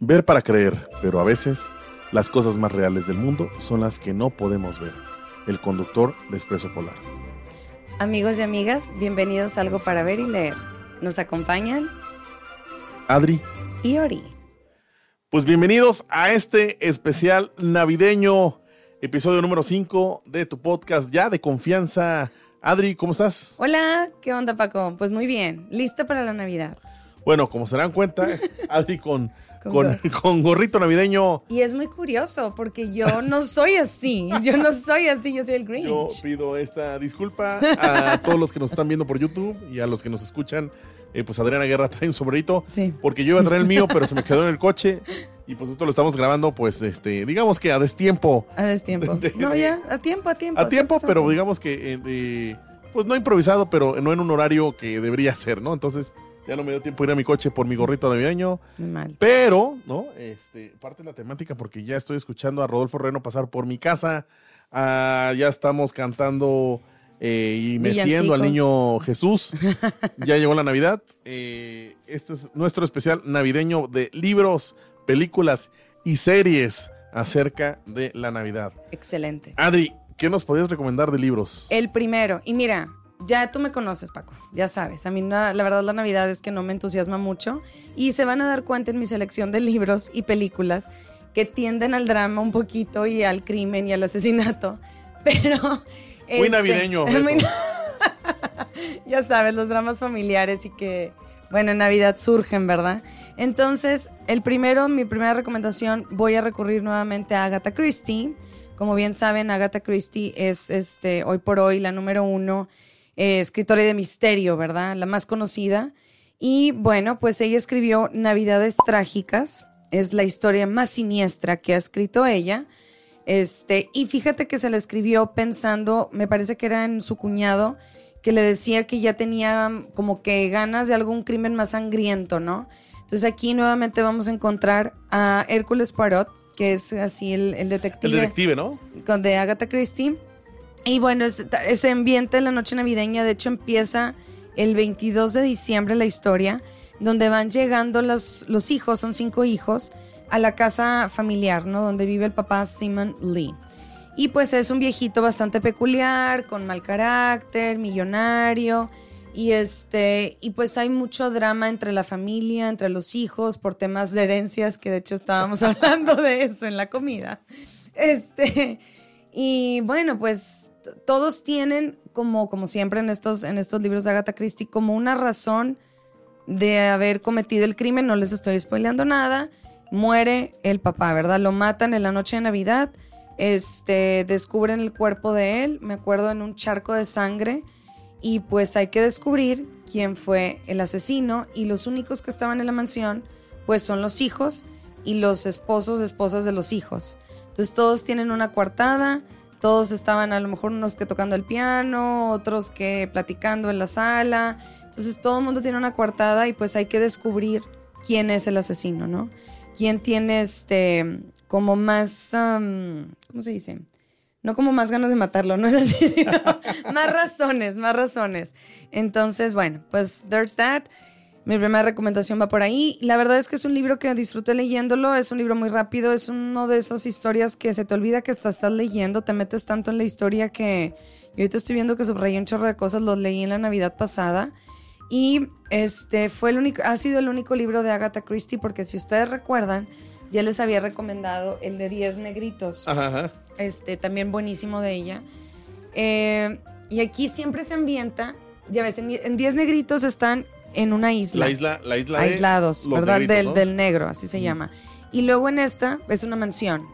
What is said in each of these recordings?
Ver para creer, pero a veces las cosas más reales del mundo son las que no podemos ver. El conductor de Expreso Polar. Amigos y amigas, bienvenidos a Algo para Ver y Leer. Nos acompañan Adri y Ori. Pues bienvenidos a este especial navideño, episodio número 5 de tu podcast ya de confianza. Adri, ¿cómo estás? Hola, ¿qué onda Paco? Pues muy bien, listo para la Navidad. Bueno, como se dan cuenta, Adri con con, gorrito navideño. Y es muy curioso porque yo no soy así. Yo no soy así, yo soy el Grinch. Yo pido esta disculpa a todos los que nos están viendo por YouTube y a los que nos escuchan. Eh, pues Adriana Guerra trae un sombrerito. Sí. Porque yo iba a traer el mío, pero se me quedó en el coche. Y pues esto lo estamos grabando, pues, este, digamos que a destiempo. A destiempo. no, ya, a tiempo, a tiempo. A tiempo, pero digamos que, eh, pues no improvisado, pero no en un horario que debería ser, ¿no? Entonces, ya no me dio tiempo ir a mi coche por mi gorrito navideño. Mal. Pero, ¿no? Este, parte de la temática porque ya estoy escuchando a Rodolfo Reno pasar por mi casa. Ah, ya estamos cantando eh, y meciendo al niño Jesús. ya llegó la Navidad. Eh, este es nuestro especial navideño de libros, películas y series acerca de la Navidad. Excelente. Adri, ¿qué nos podías recomendar de libros? El primero. Y mira, ya tú me conoces, Paco, ya sabes. A mí la verdad la Navidad es que no me entusiasma mucho y se van a dar cuenta en mi selección de libros y películas que tienden al drama un poquito y al crimen y al asesinato, pero... Muy este, navideño. ya sabes, los dramas familiares y que, bueno, en Navidad surgen, ¿verdad? Entonces, el primero, mi primera recomendación, voy a recurrir nuevamente a Agatha Christie. Como bien saben, Agatha Christie es este, hoy por hoy la número uno eh, escritora de misterio, ¿verdad? La más conocida. Y bueno, pues ella escribió Navidades Trágicas, es la historia más siniestra que ha escrito ella. Este, y fíjate que se la escribió pensando, me parece que era en su cuñado, que le decía que ya tenía como que ganas de algún crimen más sangriento, ¿no? Entonces aquí nuevamente vamos a encontrar a Hércules Poirot, que es así el, el detective. El detective, ¿no? Con de Agatha Christie y bueno, ese, ambiente de la noche navideña, de hecho, empieza el 22 de diciembre la historia, donde van llegando los, los hijos, son cinco hijos, a la casa familiar, ¿no? Donde vive el papá Simon Lee. Y pues es un viejito bastante peculiar, con mal carácter, millonario. Y este, y pues hay mucho drama entre la familia, entre los hijos, por temas de herencias, que de hecho estábamos hablando de eso en la comida. Este, y bueno, pues todos tienen, como, como siempre en estos, en estos libros de Agatha Christie, como una razón de haber cometido el crimen, no les estoy spoileando nada, muere el papá, ¿verdad? Lo matan en la noche de Navidad, este, descubren el cuerpo de él, me acuerdo en un charco de sangre, y pues hay que descubrir quién fue el asesino, y los únicos que estaban en la mansión, pues son los hijos y los esposos, esposas de los hijos. Entonces todos tienen una coartada, todos estaban a lo mejor unos que tocando el piano, otros que platicando en la sala. Entonces todo el mundo tiene una coartada y pues hay que descubrir quién es el asesino, ¿no? Quién tiene este como más, ¿cómo se dice? No como más ganas de matarlo, no es así, sino más razones, más razones. Entonces, bueno, pues there's that. Mi primera recomendación va por ahí. La verdad es que es un libro que disfruté leyéndolo, es un libro muy rápido, es uno de esas historias que se te olvida que estás, estás leyendo, te metes tanto en la historia que yo ahorita estoy viendo que subrayé un chorro de cosas, los leí en la Navidad pasada. Y este fue el único, ha sido el único libro de Agatha Christie, porque si ustedes recuerdan, ya les había recomendado el de 10 negritos. Ajá, Este, también buenísimo de ella. Eh, y aquí siempre se ambienta, ya ves, en 10 negritos están en una isla. La isla, la isla Aislados, ¿verdad? del, del, negro, así se llama. Y luego en esta es una mansión.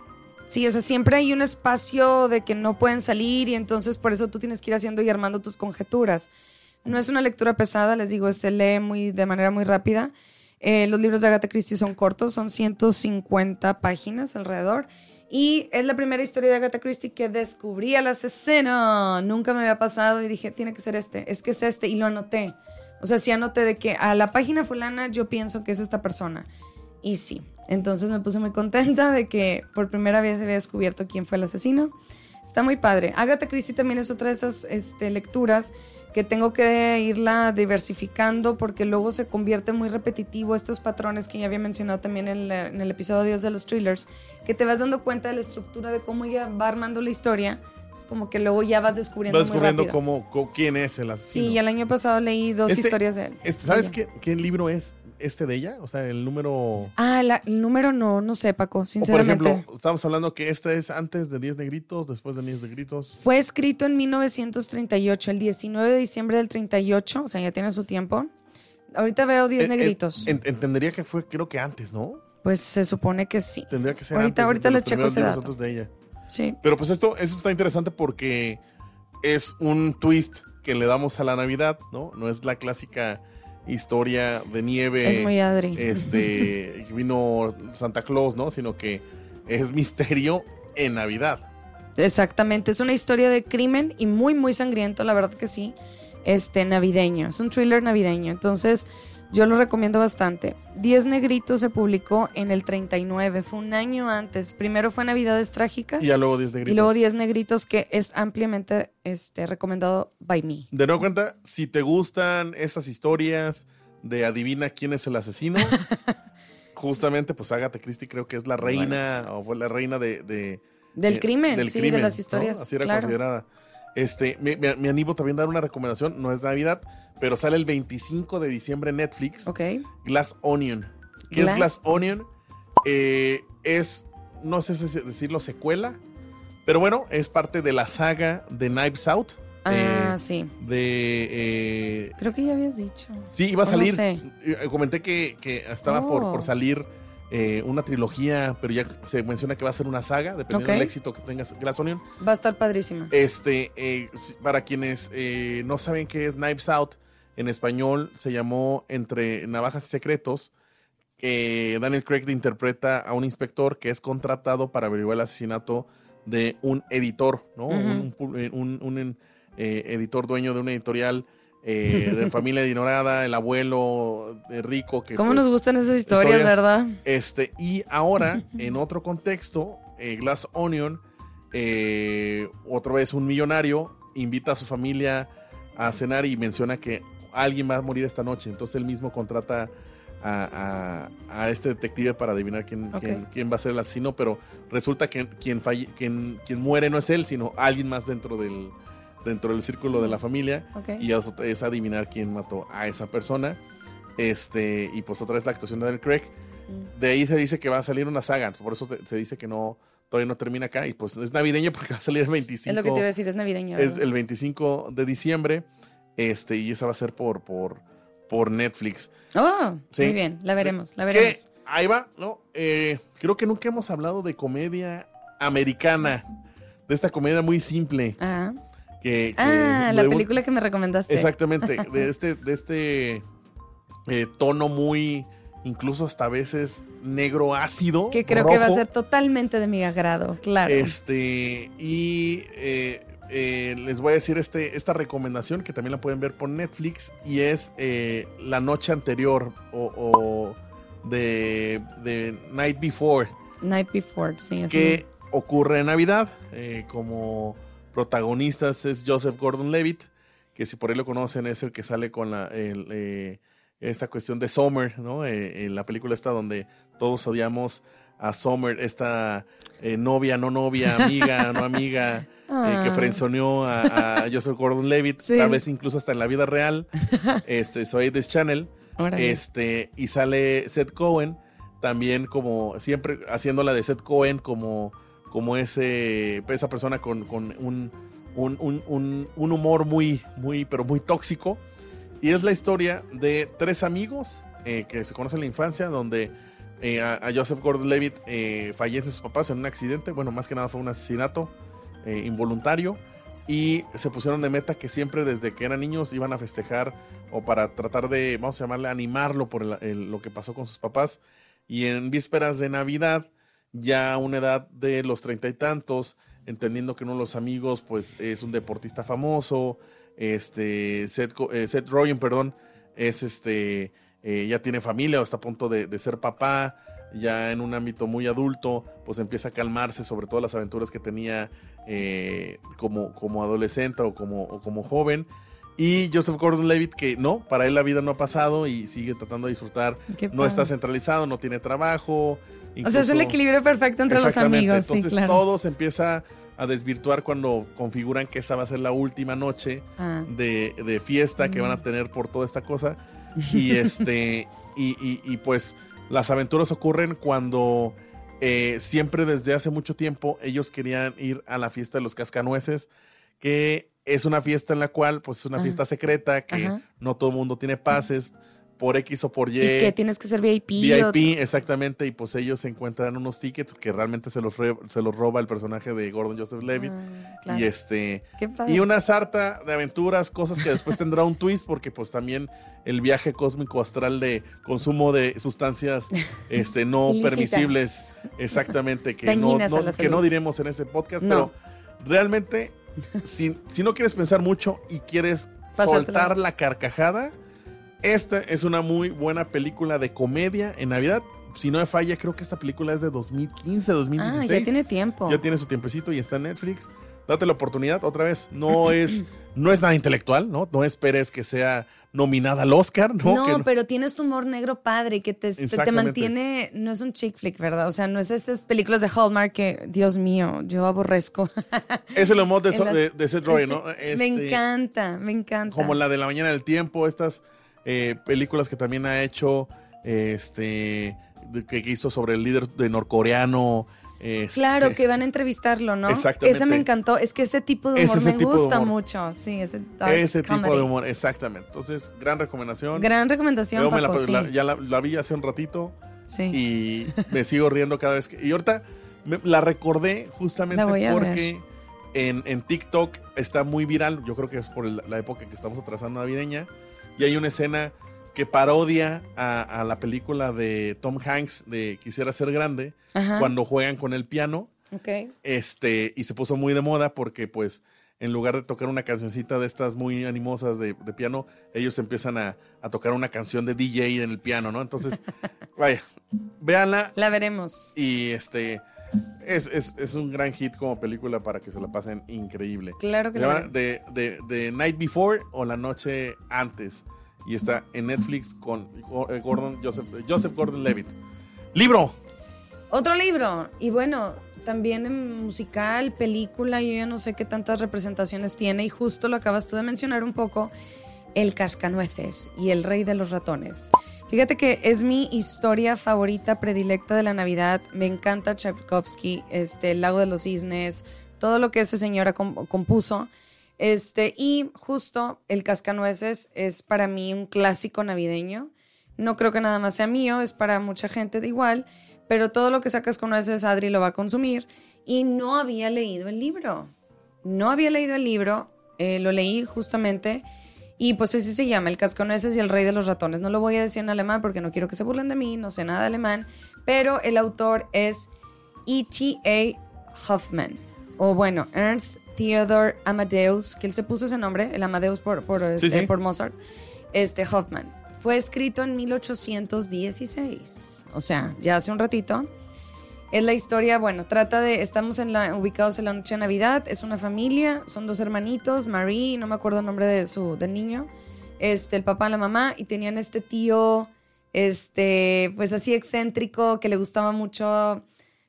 Sí, o sea, siempre hay un espacio de que no pueden salir y entonces por eso tú tienes que ir haciendo y armando tus conjeturas. No es una lectura pesada, les digo, se lee muy, de manera muy rápida. Eh, los libros de Agatha Christie son cortos, son 150 páginas alrededor. Y es la primera historia de Agatha Christie que descubrí al asesino. Nunca me había pasado y dije, tiene que ser este, es que es este, y lo anoté. O sea, sí anoté de que a la página fulana yo pienso que es esta persona. Y sí. Entonces me puse muy contenta de que por primera vez se había descubierto quién fue el asesino. Está muy padre. Agatha Christie también es otra de esas este, lecturas que tengo que irla diversificando porque luego se convierte muy repetitivo estos patrones que ya había mencionado también en, el episodio Dios de los thrillers, que te vas dando cuenta de la estructura de cómo ella va armando la historia. Es como que luego ya vas descubriendo. Vas descubriendo cómo, quién es el asesino. Sí, el año pasado leí dos este, historias de él. Este, ¿Sabes qué, qué libro es? este de ella? O sea, el número. Ah, el número no, no sé, Paco, sinceramente. por ejemplo, estamos hablando que este es antes de 10 negritos, después de 10 negritos. Fue escrito en 1938, el 19 de diciembre del 38, o sea, ya tiene su tiempo. Ahorita veo 10 negritos. entendería que fue, creo que antes, ¿no? Pues se supone que sí. Tendría que ser ahorita, antes. Ahorita le checo ese dato. de ella. Sí. Pero pues esto, eso está interesante porque es un twist que le damos a la Navidad, ¿no? No es la clásica historia de nieve. Es muy adri. Este, vino Santa Claus, ¿no? Sino que es misterio en Navidad. Exactamente, es una historia de crimen y muy, muy sangriento, la verdad que sí. Este, navideño, es un thriller navideño. Entonces, yo lo recomiendo bastante. Diez Negritos se publicó en el 39, fue un año antes. Primero fue Navidades Trágicas. Y luego Diez Negritos. Y luego Diez Negritos, que es ampliamente este, recomendado by me. De nuevo cuenta, si te gustan esas historias de adivina quién es el asesino, justamente, pues Agatha Christie creo que es la reina, o fue la reina de... del crimen, sí, de las historias. Así era considerada. Este, me, animo también a dar una recomendación, no es Navidad, pero sale el 25 de diciembre en Netflix. Ok. Glass Onion. ¿Qué es Glass Onion? Eh, es, no sé si decirlo, secuela, pero bueno, es parte de la saga de Knives Out. Ah, sí. De. Eh, Creo que ya habías dicho. Sí, iba a salir. Eh, comenté que, estaba por, por, oh. salir eh, una trilogía, pero ya se menciona que va a ser una saga, dependiendo del éxito que tenga Glass Onion. Va a estar padrísima. Este, eh, para quienes eh, no saben qué es Knives Out, en español se llamó Entre Navajas y Secretos. Daniel Craig interpreta a un inspector que es contratado para averiguar el asesinato de un editor, ¿no? Un, editor dueño de una editorial eh, de familia adinerada, el abuelo de rico. Que, ¿Cómo nos pues, gustan esas historias, verdad? Este, y ahora, en otro contexto, eh, Glass Onion, eh, otra vez un millonario, invita a su familia a cenar y menciona que alguien va a morir esta noche. Entonces él mismo contrata a, este detective para adivinar quién, quién, va a ser el asesino, pero resulta que quien, quien, quien muere no es él, sino alguien más dentro del, dentro del círculo de la familia y eso es adivinar quién mató a esa persona. Este, y pues otra vez la actuación de Daniel Craig. Mm. De ahí se dice que va a salir una saga, por eso se, dice que no todavía no termina acá y pues es navideño porque va a salir el 25. Es lo que te iba a decir, es navideño. Es el 25 de diciembre. Este, y esa va a ser por por por Netflix. Oh, muy bien, la veremos, la veremos. ahí va, ¿no? Eh, creo que nunca hemos hablado de comedia americana, de esta comedia muy simple. Ajá ah, la película que me recomendaste. Exactamente, de este, de este eh, tono muy, incluso hasta a veces negro ácido. Que creo que va a ser totalmente de mi agrado, claro. Este, y eh, eh, les voy a decir este, esta recomendación que también la pueden ver por Netflix y es La Noche Anterior o, de, de, Night Before. Night Before, sí. Que ocurre en Navidad, como protagonistas es Joseph Gordon-Levitt, que si por ahí lo conocen es el que sale con la, eh, esta cuestión de Summer, ¿no? Eh, en la película esta donde todos odiamos a Summer, esta eh, novia, no novia, amiga, no amiga, que ah. frenzoneó a, Joseph Gordon-Levitt, tal vez incluso hasta en la vida real. Este, soy de Channel. Este, y sale Seth Cohen, también como siempre haciéndola de Seth Cohen como como ese, esa persona con, un, humor muy, muy, pero muy tóxico. Y es la historia de tres amigos eh, que se conocen en la infancia, donde eh, a, Joseph Gordon-Levitt eh, fallece sus papás en un accidente. Bueno, más que nada fue un asesinato involuntario. Y se pusieron de meta que siempre desde que eran niños iban a festejar o para tratar de, vamos a llamarle, animarlo por lo que pasó con sus papás. Y en vísperas de Navidad ya a una edad de los treinta y tantos, entendiendo que uno de los amigos pues es un deportista famoso, este Seth, eh, Rogen, perdón, es este eh, ya tiene familia o está a punto de, ser papá, ya en un ámbito muy adulto, pues empieza a calmarse sobre todas las aventuras que tenía eh, como, como adolescente o como, como joven. Y Joseph Gordon-Levitt que no, para él la vida no ha pasado y sigue tratando de disfrutar. No está centralizado, no tiene trabajo. O sea, es el equilibrio perfecto entre los amigos. Entonces sí, todo se empieza a desvirtuar cuando configuran que esa va a ser la última noche ah. de, fiesta que van a tener por toda esta cosa. Y este, y, pues las aventuras ocurren cuando eh, siempre desde hace mucho tiempo ellos querían ir a la fiesta de los cascanueces, que es una fiesta en la cual, pues es una fiesta secreta, que no todo el mundo tiene pases por X o por Y. Y que tienes que ser VIP. VIP, exactamente, y pues ellos se encuentran unos tickets que realmente se los, se los roba el personaje de Gordon Joseph Levitt. Ah, y este y una sarta de aventuras, cosas que después tendrá un twist, porque pues también el viaje cósmico astral de consumo de sustancias este, no permisibles, exactamente, que, no, que no diremos en este podcast, pero realmente si, no quieres pensar mucho y quieres soltar la carcajada, esta es una muy buena película de comedia en Navidad. Si no me falla, creo que esta película es de 2015, 2016. Ah, ya tiene tiempo. Ya tiene su tiempecito y está en Netflix. Date la oportunidad otra vez. No es, no es nada intelectual, ¿no? No esperes que sea nominada al Oscar, ¿no? No, pero tienes tu humor negro padre que te, te, mantiene, no es un chick flick, ¿verdad? O sea, no es esas películas de Hallmark que, Dios mío, yo aborrezco. Es el humor de, de, Seth Rogen, ¿no? me este, encanta, me encanta. Como la de La Mañana del Tiempo, estas eh, películas que también ha hecho, este, que hizo sobre el líder de norcoreano, este, claro, que van a entrevistarlo, ¿no? Exactamente. Ese me encantó. Es que ese tipo de humor me gusta mucho. Sí, ese, ese tipo de humor, exactamente. Entonces, gran recomendación. Gran recomendación. la, ya la, vi hace un ratito. Sí. Y me sigo riendo cada vez que. Y ahorita la recordé justamente porque en, en, TikTok está muy viral. Yo creo que es por la época que estamos atrasando navideña. Y hay una escena que parodia a, la película de Tom Hanks de Quisiera ser grande, cuando juegan con el piano. Este, y se puso muy de moda porque pues en lugar de tocar una cancioncita de estas muy animosas de, piano, ellos empiezan a, tocar una canción de DJ en el piano, ¿no? Entonces, vaya, véanla. La veremos. Y este, es, es, un gran hit como película para que se la pasen increíble. Claro que de, de, de Night Before o La Noche Antes y está en Netflix con eh, Gordon, Joseph, Joseph Gordon-Levitt. Libro. Otro libro. Y bueno, también en musical, película, yo ya no sé qué tantas representaciones tiene y justo lo acabas tú de mencionar un poco, El Cascanueces y El Rey de los Ratones. Fíjate que es mi historia favorita, predilecta de la Navidad. Me encanta Tchaikovsky, este, El Lago de los Cisnes, todo lo que ese señor compuso. Este, y justo el cascanueces es para mí un clásico navideño. No creo que nada más sea mío, es para mucha gente de igual, pero todo lo que sacas con nueces Adri lo va a consumir. Y no había leído el libro. No había leído el libro, eh, lo leí justamente. Y pues así se llama, El cascanueces y el rey de los ratones. No lo voy a decir en alemán porque no quiero que se burlen de mí, no sé nada de alemán, pero el autor es E.T.A. Hoffman, o bueno, Ernst Theodore Amadeus, que él se puso ese nombre, el Amadeus por, por, este, Mozart, este Hoffman. Fue escrito en 1816, o sea, ya hace un ratito. Es la historia, bueno, trata de, estamos en la, ubicados en la noche de Navidad, es una familia, son dos hermanitos, Marie, no me acuerdo el nombre de su, del niño, este, el papá la mamá, y tenían este tío, este, pues así excéntrico, que le gustaba mucho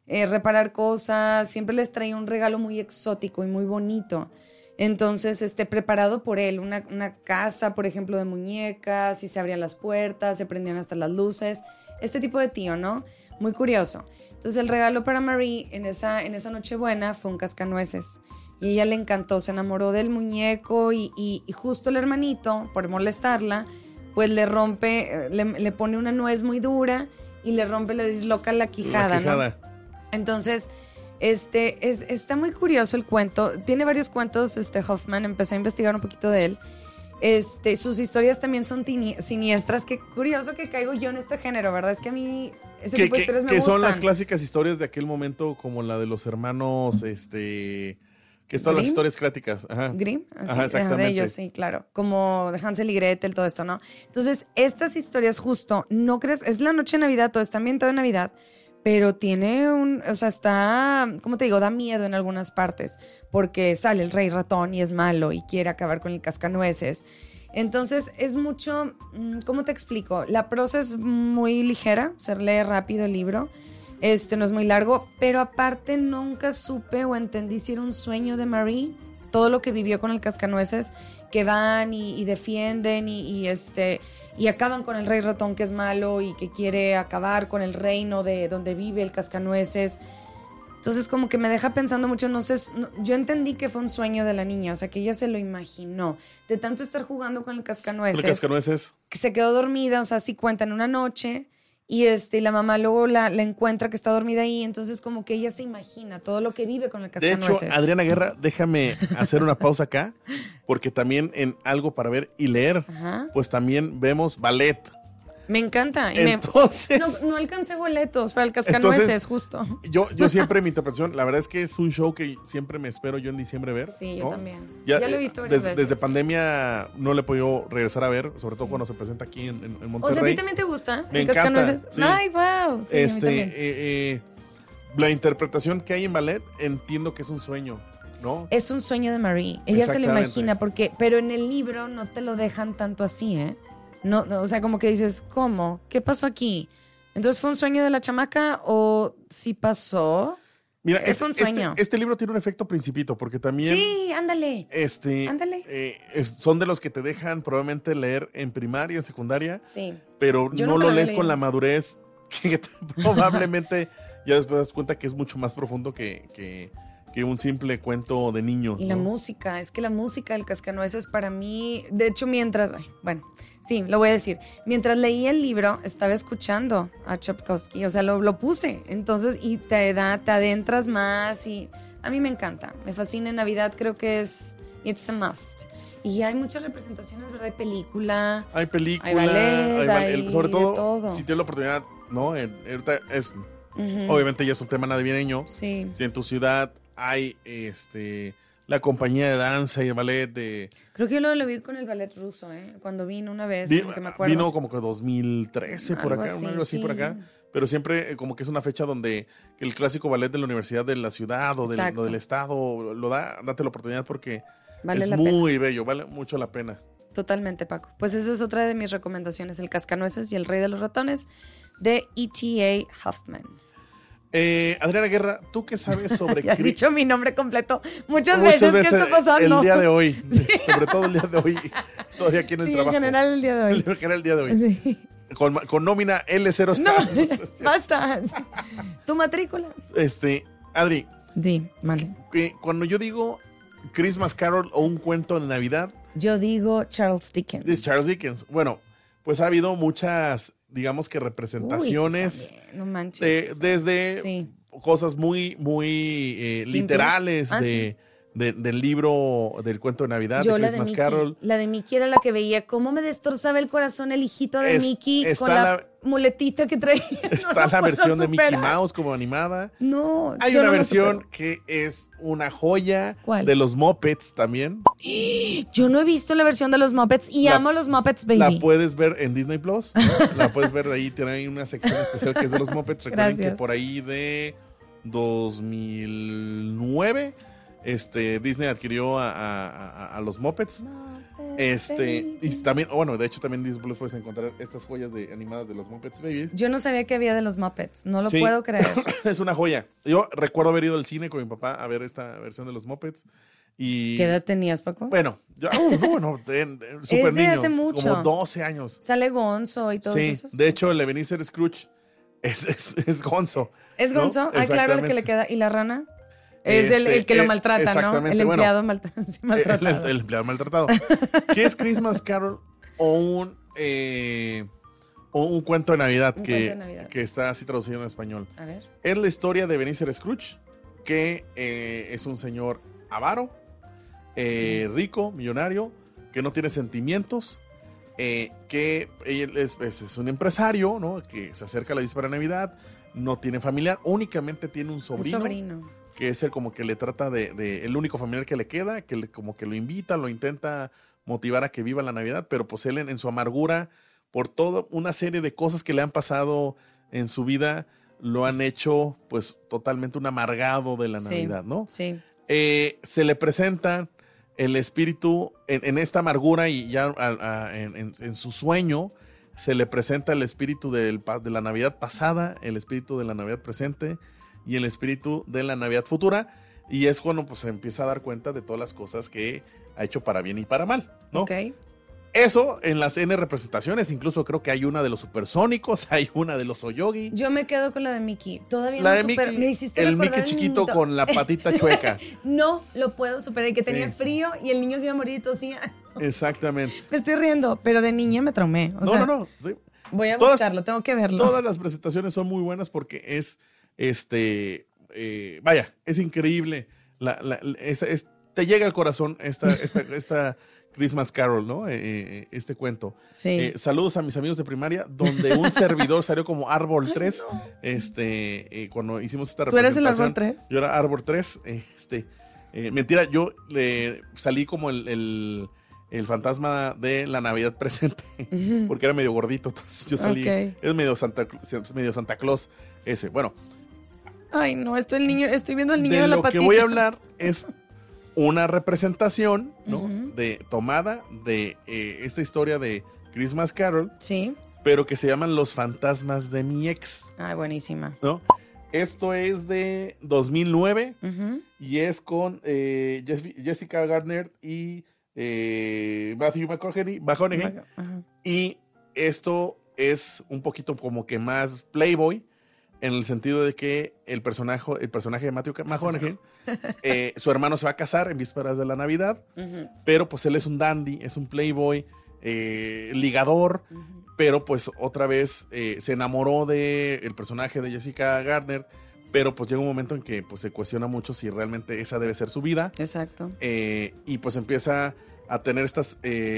eh, reparar cosas, siempre les traía un regalo muy exótico y muy bonito. Entonces, este, preparado por él, una, una, casa, por ejemplo, de muñecas, y se abrían las puertas, se prendían hasta las luces, este tipo de tío, ¿no? Muy curioso. Entonces, el regalo para Marie en esa, en esa Nochebuena fue un cascanueces. Y ella le encantó, se enamoró del muñeco y, y, justo el hermanito, por molestarla, pues le rompe, eh, le, le, pone una nuez muy dura y le rompe, le disloca la quijada, la quijada. ¿no? Entonces, este, es, está muy curioso el cuento. Tiene varios cuentos, este Hoffman, empecé a investigar un poquito de él. Este, sus historias también son siniestras. Qué curioso que caigo yo en este género, ¿verdad? Es que a mí ese tipo de historias me que son las clásicas historias de aquel momento, como la de los hermanos, este... Que son las historias clásicas. Ajá. Grimm, Ajá, exactamente. de ellos, sí, claro. Como de Hansel y Gretel, todo esto, ¿no? Entonces, estas historias justo, ¿no crees? Es la noche de Navidad, todo está ambientado en Navidad, pero tiene un, o sea, está, ¿cómo te digo? Da miedo en algunas partes, porque sale el rey ratón y es malo y quiere acabar con el cascanueces. Entonces es mucho, mm, ¿cómo te explico? La prosa es muy ligera, se lee rápido el libro, este no es muy largo, pero aparte nunca supe o entendí si era un sueño de Marie, todo lo que vivió con el cascanueces, que van y, defienden y, y este y acaban con el rey ratón que es malo y que quiere acabar con el reino de donde vive el cascanueces. Entonces como que me deja pensando mucho, no sé, yo entendí que fue un sueño de la niña, o sea, que ella se lo imaginó, de tanto estar jugando con el cascanueces. ¿El cascanueces? Que se quedó dormida, o sea, si cuentan una noche y este, la mamá luego la, encuentra que está dormida ahí, entonces como que ella se imagina todo lo que vive con el cascanueces. De hecho, Adriana Guerra, déjame hacer una pausa acá, porque también en algo para ver y leer, pues también vemos ballet. Me encanta. entonces, no, alcancé boletos para el cascanueces, justo. Yo, yo siempre, mi interpretación, la verdad es que es un show que siempre me espero yo en diciembre ver. Sí, yo también. Ya, lo he visto varias desde, veces. Desde pandemia no le he podido regresar a ver, sobre todo cuando se presenta aquí en, en, Monterrey. O sea, ¿a ti también te gusta me el encanta, cascanueces? Ay, wow. este, eh, eh, la interpretación que hay en ballet, entiendo que es un sueño. ¿No? Es un sueño de Marie. Ella se lo imagina, porque, pero en el libro no te lo dejan tanto así, ¿eh? No, o sea, como que dices, ¿cómo? ¿Qué pasó aquí? Entonces, ¿fue un sueño de la chamaca o sí pasó? Mira, este, un este, sueño. Este, libro tiene un efecto principito, porque también. Sí, ándale. Este. Ándale. Eh, son de los que te dejan probablemente leer en primaria, en secundaria. Sí. Pero no lo lees con la madurez que probablemente ya después das cuenta que es mucho más profundo que, que, que un simple cuento de niños. Y la música, es que la música del cascanueces para mí, de hecho, mientras. bueno, Sí, lo voy a decir. Mientras leía el libro, estaba escuchando a Chopkowski, o sea, lo, lo puse. Entonces, y te da, te adentras más y a mí me encanta. Me fascina en Navidad, creo que es It's a Must. Y hay muchas representaciones, ¿verdad? Hay película. Hay película. Hay sobre todo, si tienes la oportunidad, ¿no? es, Obviamente ya es un tema navideño. Sí. Si en tu ciudad hay este la compañía de danza y ballet de... Creo que yo lo, vi con el ballet ruso, ¿eh? Cuando vino una vez, vino, me acuerdo. Vino como que 2013 por acá, algo así por acá. Pero siempre eh, como que es una fecha donde el clásico ballet de la universidad de la ciudad o del, del estado lo da, date la oportunidad porque es muy bello, vale mucho la pena. Totalmente, Paco. Pues esa es otra de mis recomendaciones, El Cascanueces y El Rey de los Ratones, de E.T.A. Huffman. Eh, Adriana Guerra, ¿tú qué sabes sobre has dicho mi nombre completo muchas, veces. ¿Qué está pasando? El día de hoy. Sobre todo el día de hoy. Todavía aquí en el sí, trabajo. En general el día de hoy. En general el día de hoy. Sí. Con, con nómina L0. No, basta. Tu matrícula. Este, Adri. Sí, vale. Cuando yo digo Christmas Carol o un cuento de Navidad. Yo digo Charles Dickens. Es Charles Dickens. Bueno, pues ha habido muchas digamos que representaciones no manches, desde cosas muy, muy eh, literales ah, de, del libro del cuento de Navidad de Christmas Carol. La de Mickey era la que veía cómo me destrozaba el corazón el hijito de Mickey con la, muletita que traía. Está la versión de Mickey Mouse como animada. No. Hay una versión que es una joya de los Muppets también. Yo no he visto la versión de los Muppets y amo los Muppets, baby. La puedes ver en Disney Plus. la puedes ver ahí. Tiene ahí una sección especial que es de los Muppets. Recuerden que por ahí de 2009 este, Disney adquirió a, los Muppets. Este, y también, bueno, de hecho también Disney Plus puedes encontrar estas joyas de, animadas de los Muppets Babies. Yo no sabía que había de los Muppets, no lo puedo creer. es una joya. Yo recuerdo haber ido al cine con mi papá a ver esta versión de los Muppets. Y, ¿Qué edad tenías, Paco? Bueno, yo, uh, no, super niño, hace mucho. como 12 años. Sale Gonzo y todo eso. Sí, de hecho, el Ebenezer Scrooge es, es, es Gonzo. ¿Es Gonzo? Ah, claro, el que le queda. ¿Y la rana? Es el, que lo este, maltrata, ¿no? El empleado maltratado. El, empleado maltratado. ¿Qué es Christmas Carol o un, eh, o un cuento de Navidad, que, que está así traducido en español? A ver. Es la historia de Benicio Scrooge, que eh, es un señor avaro, eh, rico, millonario, que no tiene sentimientos, que él es, es, un empresario, ¿no? Que se acerca a la víspera de Navidad, no tiene familiar, únicamente tiene un sobrino. Un sobrino que es el como que le trata de, el único familiar que le queda, que le, como que lo invita, lo intenta motivar a que viva la Navidad, pero pues él en, su amargura, por toda una serie de cosas que le han pasado en su vida, lo han hecho pues totalmente un amargado de la Navidad, ¿no? Sí. Eh, se le presenta el espíritu en, esta amargura y ya en, su sueño se le presenta el espíritu del, de la Navidad pasada, el espíritu de la Navidad presente y el espíritu de la Navidad futura. Y es cuando pues, se empieza a dar cuenta de todas las cosas que ha hecho para bien y para mal, ¿no? Ok. Eso en las N representaciones, incluso creo que hay una de los supersónicos, hay una de los Oyogi. Yo me quedo con la de Mickey. Todavía la de Mickey, me hiciste el Mickey chiquito con la patita chueca. no lo puedo superar, que tenía frío y el niño se iba a morir y tosía. Exactamente. Me estoy riendo, pero de niña me traumé. no, no, no, Voy a buscarlo, tengo que verlo. Todas las presentaciones son muy buenas porque es, este, eh, vaya, es increíble. La, te llega al corazón esta, esta, esta Christmas Carol, ¿no? Eh, eh, este cuento. Sí. Eh, saludos a mis amigos de primaria, donde un servidor salió como Árbol 3. Este, cuando hicimos esta ¿Tú eres el Árbol 3? Yo era Árbol 3. Este, mentira, yo le salí como el, fantasma de la Navidad presente, porque era medio gordito. Entonces yo salí. Es medio Santa, medio Santa Claus ese. Bueno. Ay, no, estoy, el niño, estoy viendo al niño de, de la patita. Lo que voy a hablar es una representación ¿no? de tomada de eh, esta historia de Christmas Carol. Sí. Pero que se llaman Los fantasmas de mi ex. Ah, buenísima. ¿No? Esto es de 2009 y es con eh, Jessica Gardner y eh, Matthew McConaughey. Y esto es un poquito como que más Playboy en el sentido de que el personaje, el personaje de Matthew McConaughey, eh, su hermano se va a casar en vísperas de la Navidad, pero pues él es un dandy, es un playboy, eh, ligador, pero pues otra vez eh, se enamoró del el personaje de Jessica Gardner, pero pues llega un momento en que pues se cuestiona mucho si realmente esa debe ser su vida. Exacto. y pues empieza a tener estas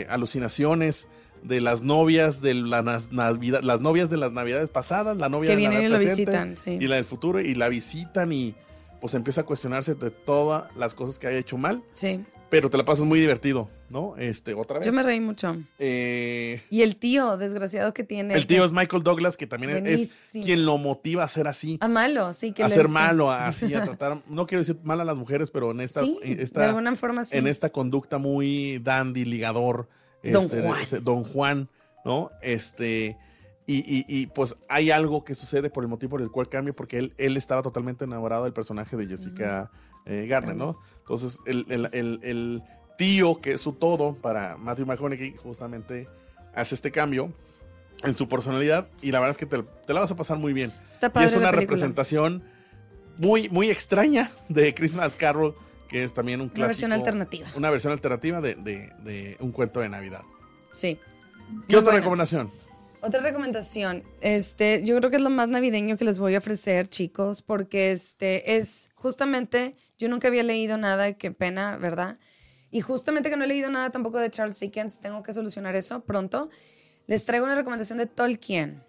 alucinaciones de las novias de las navidad, las novias de las navidades pasadas, la novia de la y, lo visitan, y la del futuro y la visitan y pues empieza a cuestionarse de todas las cosas que haya hecho mal. Sí. Pero te la pasas muy divertido, ¿no? Este, otra vez. Yo me reí mucho. Eh, y el tío, desgraciado que tiene. El tío es Michael Douglas, que también es, quien lo motiva a ser así. A malo, sí. Que a ser malo, así, a tratar, no quiero decir mal a las mujeres, pero en esta, esta de alguna forma sí. En esta conducta muy dandy, ligador, Don, este, Juan. Don Juan, ¿no? Este, y, pues hay algo que sucede por el motivo por el cual cambia, porque él, él estaba totalmente enamorado del personaje de Jessica eh, Garner, ¿no? Entonces, el, tío, que es su todo para Matthew McConaughey, justamente hace este cambio en su personalidad y la verdad es que te, la vas a pasar muy bien. y es una representación muy, muy extraña de Christmas Carol que es también un clásico. Una versión alternativa. Una versión alternativa de, un cuento de Navidad. Sí. ¿Qué otra recomendación? Otra recomendación, este, yo creo que es lo más navideño que les voy a ofrecer, chicos, porque este es justamente, yo nunca había leído nada, qué pena, ¿verdad? Y justamente que no he leído nada tampoco de Charles Dickens, tengo que solucionar eso pronto. Les traigo una recomendación de Tolkien,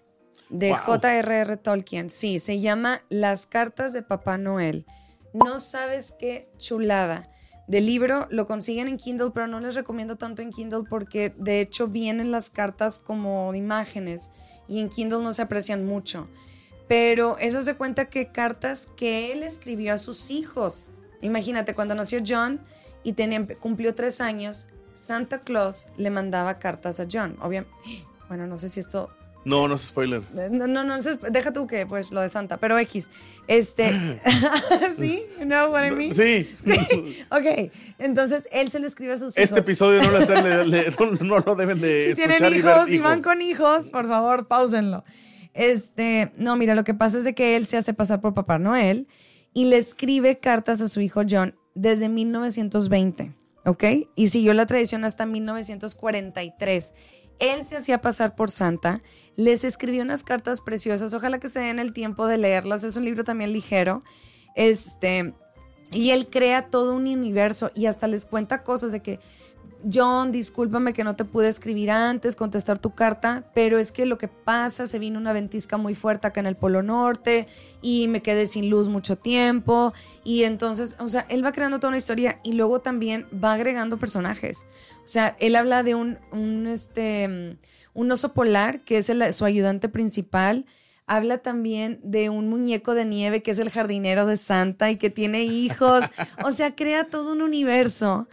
de J.R.R. Tolkien. Sí, se llama Las cartas de Papá Noel. No sabes qué chulada. Del libro lo consiguen en Kindle, pero no les recomiendo tanto en Kindle porque de hecho vienen las cartas como imágenes y en Kindle no se aprecian mucho. Pero eso se cuenta que cartas que él escribió a sus hijos. Imagínate, cuando nació John y tenía, cumplió tres años, Santa Claus le mandaba cartas a John. Obviamente, bueno, no sé si esto no, no es spoiler. No, no, no, deja tú que, pues, lo de Santa, pero X. Este, ¿sí? You know what I mean? Sí. sí. Ok, entonces él se lo escribe a sus este hijos. Este episodio no lo, están, no, lo deben de si escuchar tienen hijos, Si van con hijos, por favor, pausenlo. Este, no, mira, lo que pasa es de que él se hace pasar por Papá Noel y le escribe cartas a su hijo John desde 1920, ¿ok? Y siguió la tradición hasta 1943. Él se hacía pasar por Santa, les escribió unas cartas preciosas, ojalá que se den el tiempo de leerlas, es un libro también ligero. Este, y él crea todo un universo y hasta les cuenta cosas de que John, discúlpame que no te pude escribir antes, contestar tu carta, pero es que lo que pasa, se vino una ventisca muy fuerte acá en el Polo Norte y me quedé sin luz mucho tiempo y entonces, o sea, él va creando toda una historia y luego también va agregando personajes. O sea, él habla de un, un, este, un oso polar que es su ayudante principal. habla también de un muñeco de nieve que es el jardinero de Santa y que tiene hijos. o sea, crea todo un universo.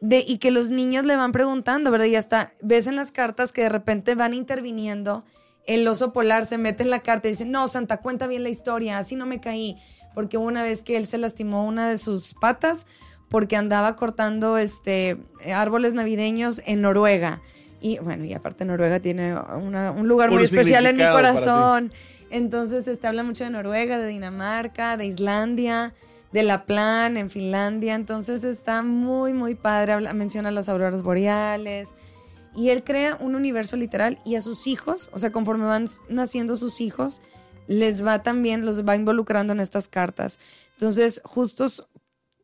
De, y que los niños le van preguntando, ¿verdad? Y hasta ves en las cartas que de repente van interviniendo. El oso polar se mete en la carta y dice, no, Santa, cuenta bien la historia, así no me caí. Porque una vez que él se lastimó una de sus patas porque andaba cortando este, árboles navideños en Noruega. Y bueno, y aparte Noruega tiene un lugar muy especial en mi corazón. Entonces, te este, habla mucho de Noruega, de Dinamarca, de Islandia, de La Plan, en Finlandia. Entonces, está muy, muy padre. menciona las auroras boreales. Y él crea un universo literal y a sus hijos, o sea, conforme van naciendo sus hijos, les va también, los va involucrando en estas cartas. Entonces, justo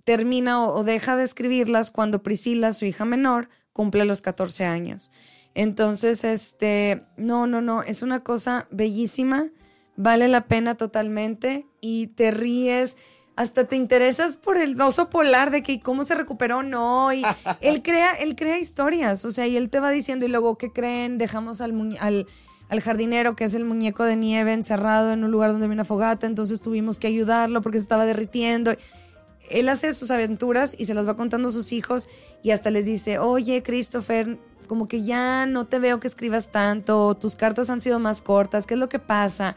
termina o deja de escribirlas cuando Priscila, su hija menor, cumple los 14 años. Entonces, este, no, no, no, es una cosa bellísima, vale la pena totalmente y te ríes, hasta te interesas por el oso polar de que cómo se recuperó, no, y él crea, él crea historias, o sea, y él te va diciendo y luego, ¿qué creen? Dejamos al, al, al jardinero, que es el muñeco de nieve, encerrado en un lugar donde había una fogata, entonces tuvimos que ayudarlo porque se estaba derritiendo él hace sus aventuras y se las va contando a sus hijos y hasta les dice, oye, Christopher, como que ya no te veo que escribas tanto, tus cartas han sido más cortas, ¿qué es lo que pasa?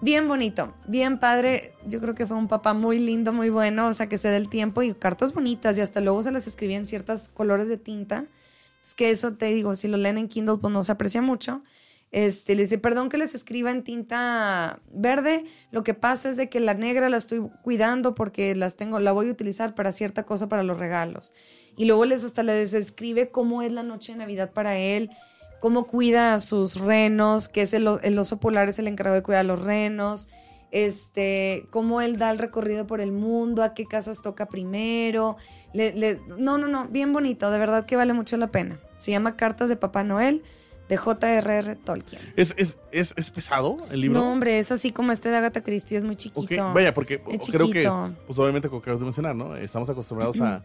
Bien bonito, bien padre. Yo creo que fue un papá muy lindo, muy bueno, o sea, que se dé el tiempo y cartas bonitas y hasta luego se las escribía en ciertos colores de tinta. Es que eso te digo, si lo leen en Kindle, pues no se aprecia mucho. Este, le dice, perdón que les escriba en tinta verde, lo que pasa es de que la negra la estoy cuidando porque las tengo, la voy a utilizar para cierta cosa para los regalos. Y luego les hasta les escribe cómo es la noche de Navidad para él, cómo cuida a sus renos, que es el, oso polar es el encargado de cuidar a los renos, este, cómo él da el recorrido por el mundo, a qué casas toca primero. no, no, no, bien bonito, de verdad que vale mucho la pena. Se llama Cartas de Papá Noel de J.R.R. Tolkien. ¿Es, es, es, pesado el libro? No, hombre, es así como este de Agatha Christie, es muy chiquito. Vaya, porque creo que, pues obviamente, como acabas de mencionar, ¿no? Estamos acostumbrados a,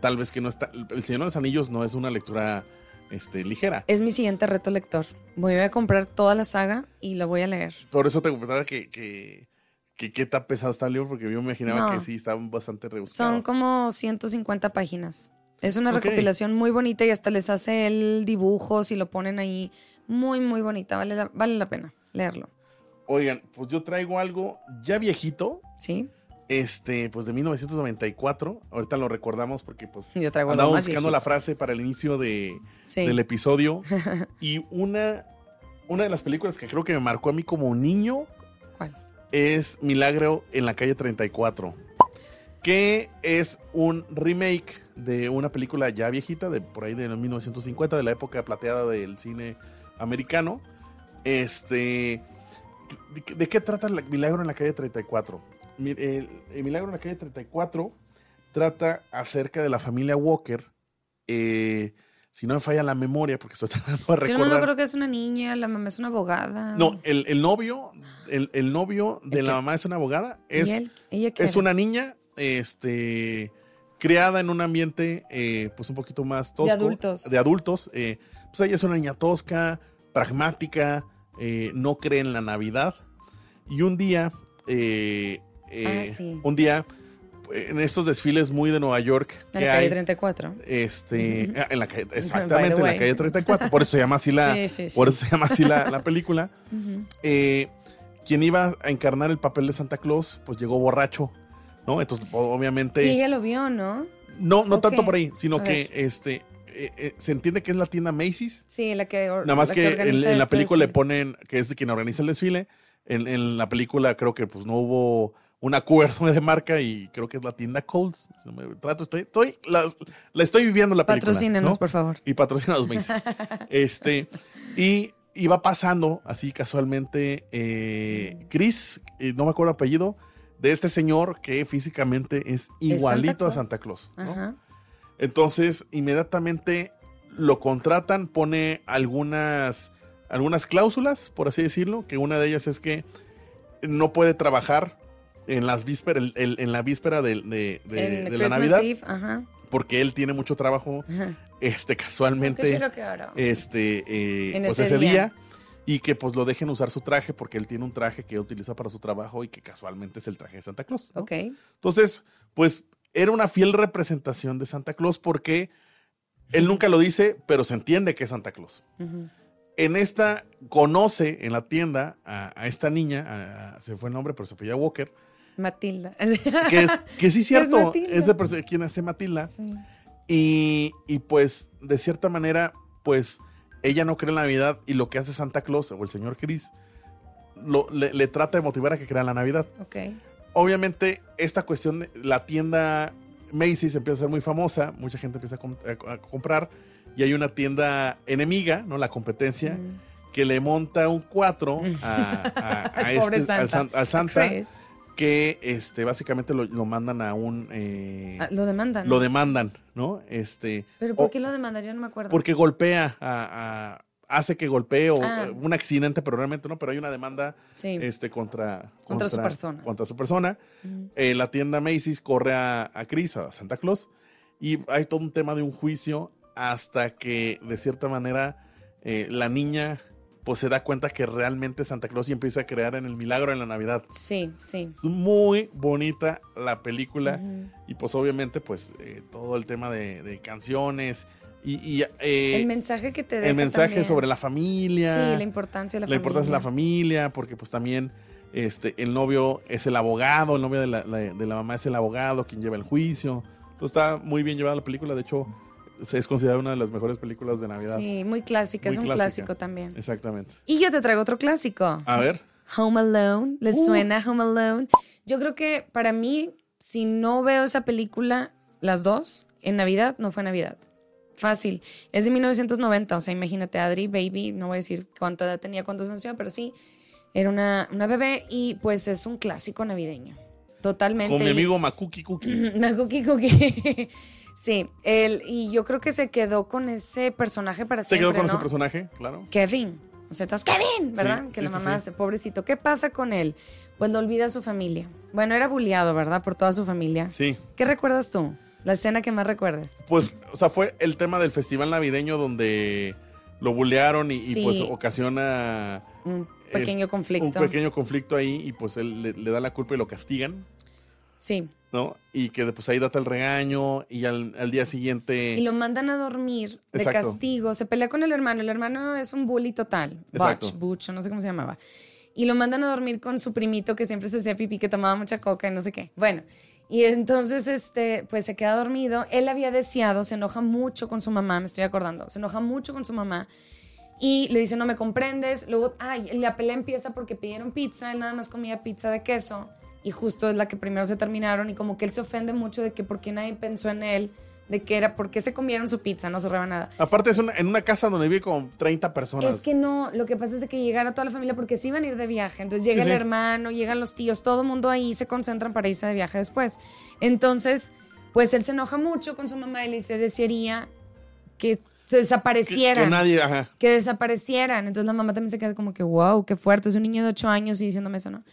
tal vez que no está. El Señor de los Anillos no es una lectura este, ligera. Es mi siguiente reto lector. Voy a comprar toda la saga y la voy a leer. Por eso te preguntaba que, que, que qué tan pesado está el libro, porque yo me imaginaba que sí, estaba bastante rebuscado. Son como 150 páginas. Es una recopilación muy bonita y hasta les hace el dibujo, si lo ponen ahí. Muy, muy bonita. Vale la, vale la pena leerlo. Oigan, pues yo traigo algo ya viejito. Sí. Este, pues de 1994. Ahorita lo recordamos porque pues andamos buscando la frase para el inicio de, del episodio. y una, una de las películas que creo que me marcó a mí como niño. ¿Cuál? Es Milagro en la calle 34 que es un remake de una película ya viejita, de por ahí de 1950, de la época plateada del cine americano. Este, ¿de, qué trata Milagro en la calle 34? El, Milagro en la calle 34 trata acerca de la familia Walker. Eh, si no me falla la memoria, porque estoy tratando de recordar. Yo no creo que es una niña, la mamá es una abogada. No, el, novio, el, novio de la mamá es una abogada, es, es una niña este, creada en un ambiente eh, pues un poquito más tosco. De adultos. De adultos. Eh, pues ella es una niña tosca, pragmática, eh, no cree en la Navidad. Y un día, ah, un día, en estos desfiles muy de Nueva York. En la calle 34. Este, ah, en la calle, exactamente, en la calle 34. Por eso se llama así la, Por eso se llama así la, película. quien iba a encarnar el papel de Santa Claus, pues llegó borracho ¿no? Entonces, obviamente... Y ella lo vio, ¿no? No, no tanto por ahí, sino que este eh, eh, se entiende que es la tienda Macy's. Sí, la que Nada más que, en, la este película le ponen que es de quien organiza el desfile. En, la película creo que pues no hubo un acuerdo de marca y creo que es la tienda Coles. trato, estoy, estoy la, estoy viviendo la película. Patrocínenos, por favor. Y patrocínanos Macy's. este, y iba pasando así casualmente eh, Chris, no me acuerdo el apellido, de este señor que físicamente es igualito a Santa Claus. Entonces, inmediatamente lo contratan, pone algunas, algunas cláusulas, por así decirlo, que una de ellas es que no puede trabajar en las vísperas, en la víspera de, la Navidad. Porque él tiene mucho trabajo, este, casualmente, este, eh, pues ese día. y que pues lo dejen usar su traje porque él tiene un traje que utiliza para su trabajo y que casualmente es el traje de Santa Claus. Ok. Entonces, pues era una fiel representación de Santa Claus porque él nunca lo dice, pero se entiende que es Santa Claus. En esta, conoce en la tienda a, esta niña, se fue el nombre, pero se fue Walker. Matilda. Que, es, que sí, cierto, es, de quien hace Matilda. Y, y pues, de cierta manera, pues ella no cree en la Navidad y lo que hace Santa Claus o el señor Chris le, trata de motivar a que crea en la Navidad. Okay. Obviamente, esta cuestión, de la tienda Macy's empieza a ser muy famosa, mucha gente empieza a, comprar y hay una tienda enemiga, ¿no? La competencia, que le monta un 4 a, este, al, Santa que este, básicamente lo, mandan a un... Eh, ah, lo demandan. Lo demandan, ¿no? Este, ¿Pero por qué lo demandan? Yo no me acuerdo. Porque golpea a, hace que golpee o ah. un accidente, pero realmente no, pero hay una demanda este, contra, contra, su persona. Contra su persona. Eh, la tienda Macy's corre a, a Chris, a Santa Claus, y hay todo un tema de un juicio hasta que, de cierta manera, eh, la niña pues se da cuenta que realmente Santa Claus y empieza a crear en el milagro en la Navidad. Sí, sí. Es muy bonita la película y pues obviamente pues eh, todo el tema de, canciones y... Eh, el mensaje que te deja El mensaje sobre la familia. Sí, la importancia de la, familia. La importancia de la familia porque pues también este, el novio es el abogado, el novio de la, de la mamá es el abogado quien lleva el juicio. Entonces está muy bien llevada la película, de hecho es considerada una de las mejores películas de Navidad. Sí, muy clásica, es un clásico también. Exactamente. Y yo te traigo otro clásico. A ver. Home Alone, ¿les uh. suena Home Alone? Yo creo que para mí, si no veo esa película, las dos, en Navidad, no fue Navidad. Fácil. Es de 1990, o sea, imagínate, Adri, baby, no voy a decir cuánta edad tenía, cuántos años, pero sí, era una, una bebé y pues es un clásico navideño. Totalmente. Con mi amigo Makuki Cookie. Makuki Cookie. Sí, él, y yo creo que se quedó con ese personaje para siempre. Se quedó con ese personaje, claro. Kevin. O sea, estás Kevin, ¿verdad? que la mamá hace, pobrecito. ¿Qué pasa con él? Pues lo olvida a su familia. Bueno, era bulliado, ¿verdad? Por toda su familia. Sí. ¿Qué recuerdas tú? La escena que más recuerdes. Pues, o sea, fue el tema del festival navideño donde lo bullearon y, pues ocasiona. Un pequeño conflicto. Un pequeño conflicto ahí y pues él le da la culpa y lo castigan. Sí. ¿No? Y que después ahí data el regaño y al, día siguiente... Y lo mandan a dormir de castigo. Se pelea con el hermano. El hermano es un bully total. Butch, Butch, no sé cómo se llamaba. Y lo mandan a dormir con su primito que siempre se hacía pipí, que tomaba mucha coca y no sé qué. Bueno, y entonces, este, pues se queda dormido. Él había deseado, se enoja mucho con su mamá, me estoy acordando. Se enoja mucho con su mamá. Y le dice, no me comprendes. Luego, ay, la pelea empieza porque pidieron pizza. Él nada más comía pizza de queso y justo es la que primero se terminaron y como que él se ofende mucho de que por qué nadie pensó en él, de que era por qué se comieron su pizza, no se nada. Aparte es en una casa donde vive como 30 personas. Es que no, lo que pasa es que llegara toda la familia porque sí iban a ir de viaje, entonces llega el hermano, llegan los tíos, todo el mundo ahí se concentran para irse de viaje después. Entonces, pues él se enoja mucho con su mamá y le dice, desearía que se desaparecieran. Que, nadie, ajá. Que desaparecieran. Entonces la mamá también se queda como que, wow, qué fuerte, es un niño de 8 años y diciéndome eso, ¿no?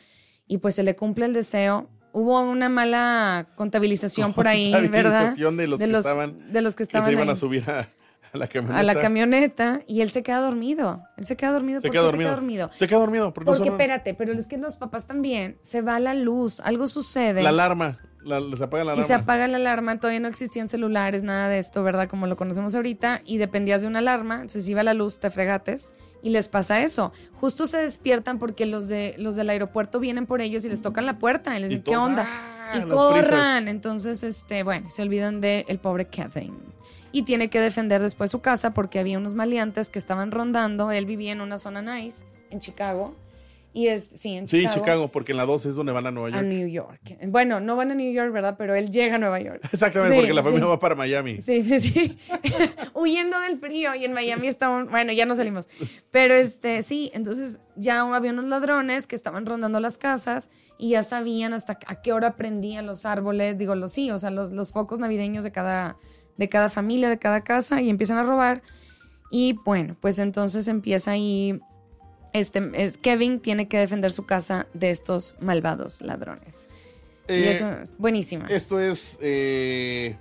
Y pues se le cumple el deseo. Hubo una mala contabilización por ahí, ¿verdad? De los, de que estaban, de los que estaban se iban a subir a, la camioneta. A la camioneta y él se queda dormido. Él se queda dormido. Se queda dormido. se queda dormido. Se queda dormido. Porque, espérate, pero es que los papás también, se va la luz, algo sucede. La alarma. se apaga la alarma. Y se apaga la alarma, todavía no existían celulares, nada de esto, ¿verdad? Como lo conocemos ahorita, y dependías de una alarma, entonces iba la luz, te fregates, y les pasa eso. Justo se despiertan porque los, de, los del aeropuerto vienen por ellos y les tocan la puerta y les dicen, ¿qué onda? Ah, y corran. Entonces, este, bueno, se olvidan del el pobre Kevin. Y tiene que defender después su casa porque había unos maleantes que estaban rondando. Él vivía en una zona nice en Chicago y es, sí, en Chicago. Sí, Chicago, porque en la 2 es donde van a Nueva York. A New York. Bueno, no van a New York, ¿verdad? Pero él llega a Nueva York. Exactamente, porque la familia va para Miami. Sí, sí, sí. Huyendo del frío y en Miami estaban, bueno, ya no salimos. Pero este, sí, entonces ya había unos ladrones que estaban rondando las casas y ya sabían hasta a qué hora prendían los árboles, digo, los sí, o sea, los, los focos navideños de cada, de cada familia, de cada casa y empiezan a robar. Y bueno, pues entonces empieza ahí este, es, Kevin tiene que defender su casa de estos malvados ladrones. y eh, eso es buenísima. Esto es, eh,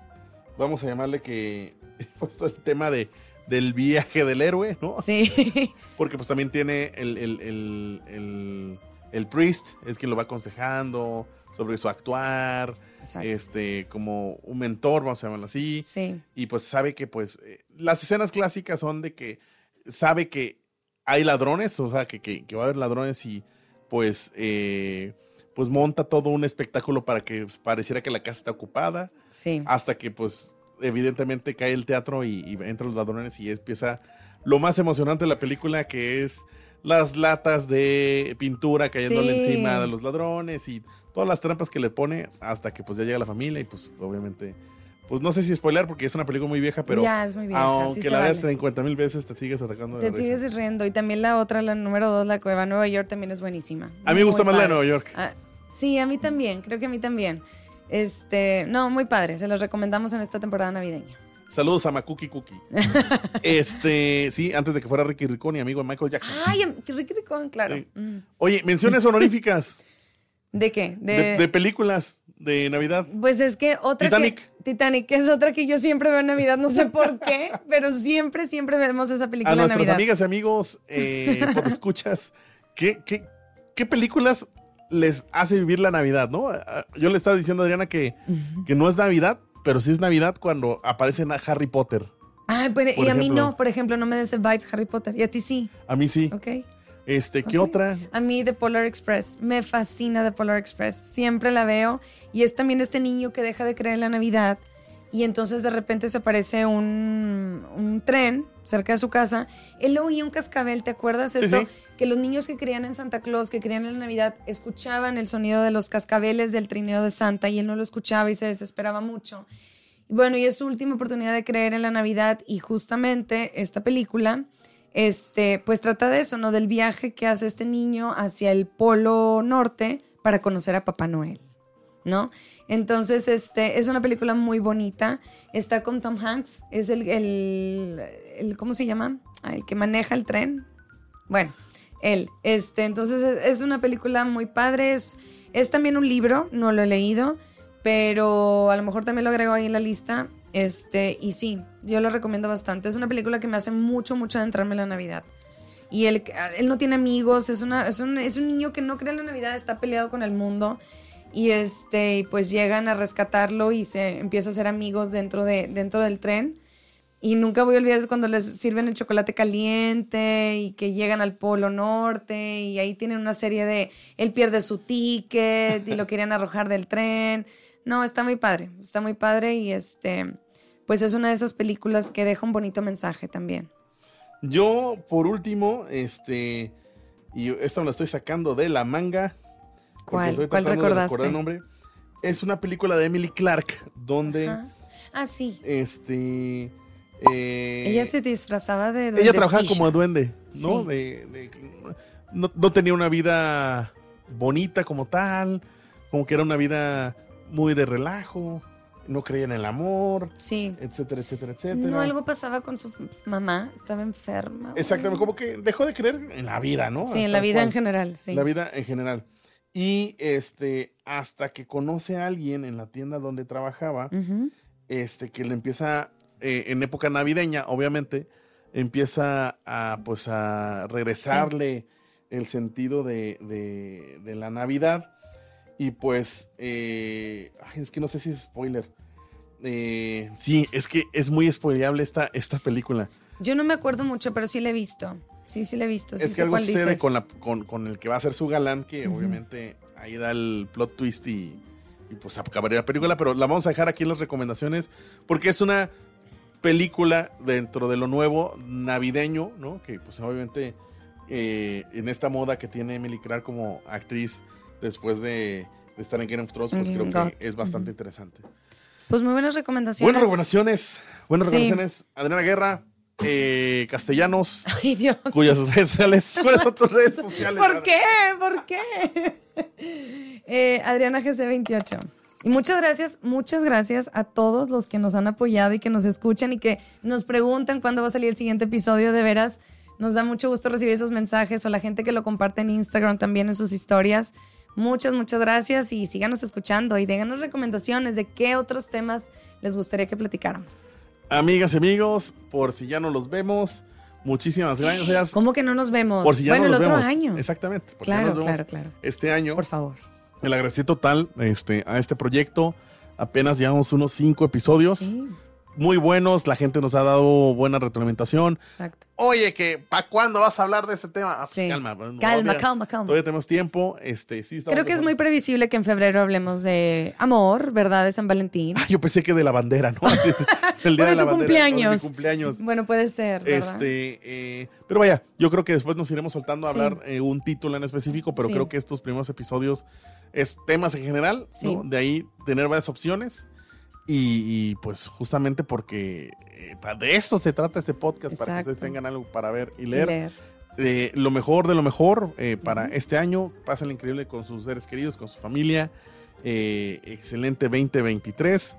vamos a llamarle que, puesto el tema de, del viaje del héroe, ¿no? Sí. Porque pues también tiene el, el, el, el, priest, es quien lo va aconsejando sobre su actuar, este, como un mentor, vamos a llamarlo así. Sí. Y pues sabe que pues eh, las escenas clásicas son de que sabe que hay ladrones, o sea, que, que, va a haber ladrones y pues, eh, pues monta todo un espectáculo para que pareciera que la casa está ocupada. Sí. Hasta que pues evidentemente cae el teatro y, entran los ladrones y empieza lo más emocionante de la película que es las latas de pintura cayéndole encima de los ladrones y todas las trampas que le pone hasta que pues ya llega la familia y pues obviamente pues no sé si spoiler porque es una película muy vieja, pero ya, es muy vieja, aunque la veas 50 mil veces te sigues atacando. Te sigues riendo y también la otra, la número dos, la Cueva Nueva York también es buenísima. A mí me gusta más la de Nueva York. Ah, sí, a mí también, creo que a mí también. Este, no, muy padre, se los recomendamos en esta temporada navideña. Saludos a Makuki Cookie. este, sí, antes de que fuera Ricky Ricón y amigo de Michael Jackson. Ay, Ricky Ricón, claro. Mm. Oye, menciones honoríficas. ¿De qué? De, películas de Navidad. Pues es que otra Titanic. Titanic, que es otra que yo siempre veo en Navidad, no sé por qué, pero siempre, siempre vemos esa película. A nuestras amigas y amigos, eh, por escuchas, ¿qué, qué, qué películas les hace vivir la Navidad, ¿no? Yo le estaba diciendo a Adriana que, que no es Navidad, pero sí es Navidad cuando aparece Harry Potter. Ah, pero, y a mí no, por ejemplo, no me da ese vibe Harry Potter. ¿Y a ti sí? A mí sí. Ok. Este, ¿qué otra? A mí The Polar Express. Me fascina The Polar Express. Siempre la veo. Y es también este niño que deja de creer en la Navidad y entonces de repente se aparece un, un tren cerca de su casa. Él oía un cascabel, ¿te acuerdas? Esto, que los niños que creían en Santa Claus, que creían en la Navidad, escuchaban el sonido de los cascabeles del trineo de Santa y él no lo escuchaba y se desesperaba mucho. Bueno, y es su última oportunidad de creer en la Navidad y justamente esta película, este, pues trata de eso, ¿no? Del viaje que hace este niño hacia el Polo Norte para conocer a Papá Noel, ¿no? Entonces, este, es una película muy bonita. Está con Tom Hanks, es el, el, ¿cómo se llama? Ah, el que maneja el tren. Bueno, él. Este, entonces, es, una película muy padre. Es, es también un libro, no lo he leído, pero a lo mejor también lo agrego ahí en la lista. Este, y sí, yo lo recomiendo bastante. Es una película que me hace mucho, mucho adentrarme en la Navidad. Y él, él no tiene amigos, es, una, es, un, es un niño que no cree en la Navidad, está peleado con el mundo y este pues llegan a rescatarlo y se empieza a ser amigos dentro de dentro del tren y nunca voy a olvidar cuando les sirven el chocolate caliente y que llegan al Polo Norte y ahí tienen una serie de él pierde su ticket y lo querían arrojar del tren. No, está muy padre, está muy padre y este pues es una de esas películas que deja un bonito mensaje también. Yo por último, este y esta me la estoy sacando de la manga ¿Cuál? ¿Cuál recordaste? el nombre. Es una película de Emily Clark, donde. Ah, sí. Este. Eh, ella se disfrazaba de duende. Ella trabajaba como duende, ¿no? De, no, no, tenía una vida bonita como tal, como que era una vida muy de relajo, no creía en el amor, sí. etcétera, etcétera, etcétera. No, algo pasaba con su mamá, estaba enferma. Exactamente, como que dejó de creer en la vida, ¿no? Sí, en la vida en general, sí. La vida en general. Y este, hasta que conoce a alguien en la tienda donde trabajaba, este, que le empieza, eh, en época navideña, obviamente, empieza a, pues, a regresarle el sentido de, de, la Navidad. Y pues, eh, es que no sé si es spoiler. Eh, sí, es que es muy spoileable esta, esta película. Yo no me acuerdo mucho, pero sí la he visto. Sí, sí la he visto. es que algo sucede con, con, el que va a ser su galán, que obviamente ahí da el plot twist y, pues acabaría la película, pero la vamos a dejar aquí en las recomendaciones porque es una película dentro de lo nuevo navideño, ¿no? Que pues obviamente eh, en esta moda que tiene Emily Clark como actriz después de, estar en Game of Thrones, pues creo que es bastante interesante. Pues muy buenas recomendaciones. Buenas recomendaciones. Buenas recomendaciones. Adriana Guerra, eh, castellanos. Ay, Dios. Cuyas redes sociales. ¿Cuáles son tus redes sociales? ¿Por qué? ¿Por qué? Eh, Adriana GC28. Y muchas gracias, muchas gracias a todos los que nos han apoyado y que nos escuchan y que nos preguntan cuándo va a salir el siguiente episodio. De veras, nos da mucho gusto recibir esos mensajes o la gente que lo comparte en Instagram también en sus historias. Muchas, muchas gracias y síganos escuchando y déganos recomendaciones de qué otros temas les gustaría que platicáramos. amigas y amigos, por si ya no los vemos, muchísimas gracias. ¿Cómo que no nos vemos? Por si ya bueno, no nos el otro vemos. año. Exactamente. Por Claro, si ya nos vemos claro, claro. Este año. Por favor. El agradecido total este, a este proyecto. Apenas llevamos unos cinco episodios. Sí, Muy buenos. La gente nos ha dado buena retroalimentación. exacto. Oye, que ¿para cuándo vas a hablar de este tema? Ah, pues, Sí. calma. no, Calma, calma, calma. Todavía tenemos tiempo. Este, sí, estamos Creo que es muy previsible que en febrero hablemos de amor, ¿verdad? De San Valentín. Ah, yo pensé que de la bandera, ¿no? Así, el día O de, de la tu bandera. o de cumpleaños. mi cumpleaños. Bueno, puede ser, ¿verdad? Este, eh, pero vaya, yo creo que después nos iremos soltando a Sí. hablar eh, un título en específico, pero Sí. creo que estos primeros episodios es temas en general, Sí. ¿no? De ahí tener varias opciones y, y, pues justamente porque eh, de esto se trata este podcast, para que ustedes tengan algo para ver y Y leer. Eh, lo mejor de lo mejor eh, para este año, pásenlo increíble con sus seres queridos, con su familia. Eh, excelente 2023.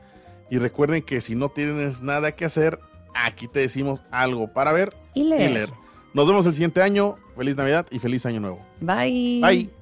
Y recuerden que si no tienes nada que hacer, aquí te decimos algo para ver Y leer. y leer. Nos vemos el siguiente año. Feliz Navidad y feliz Año Nuevo. Bye. Bye.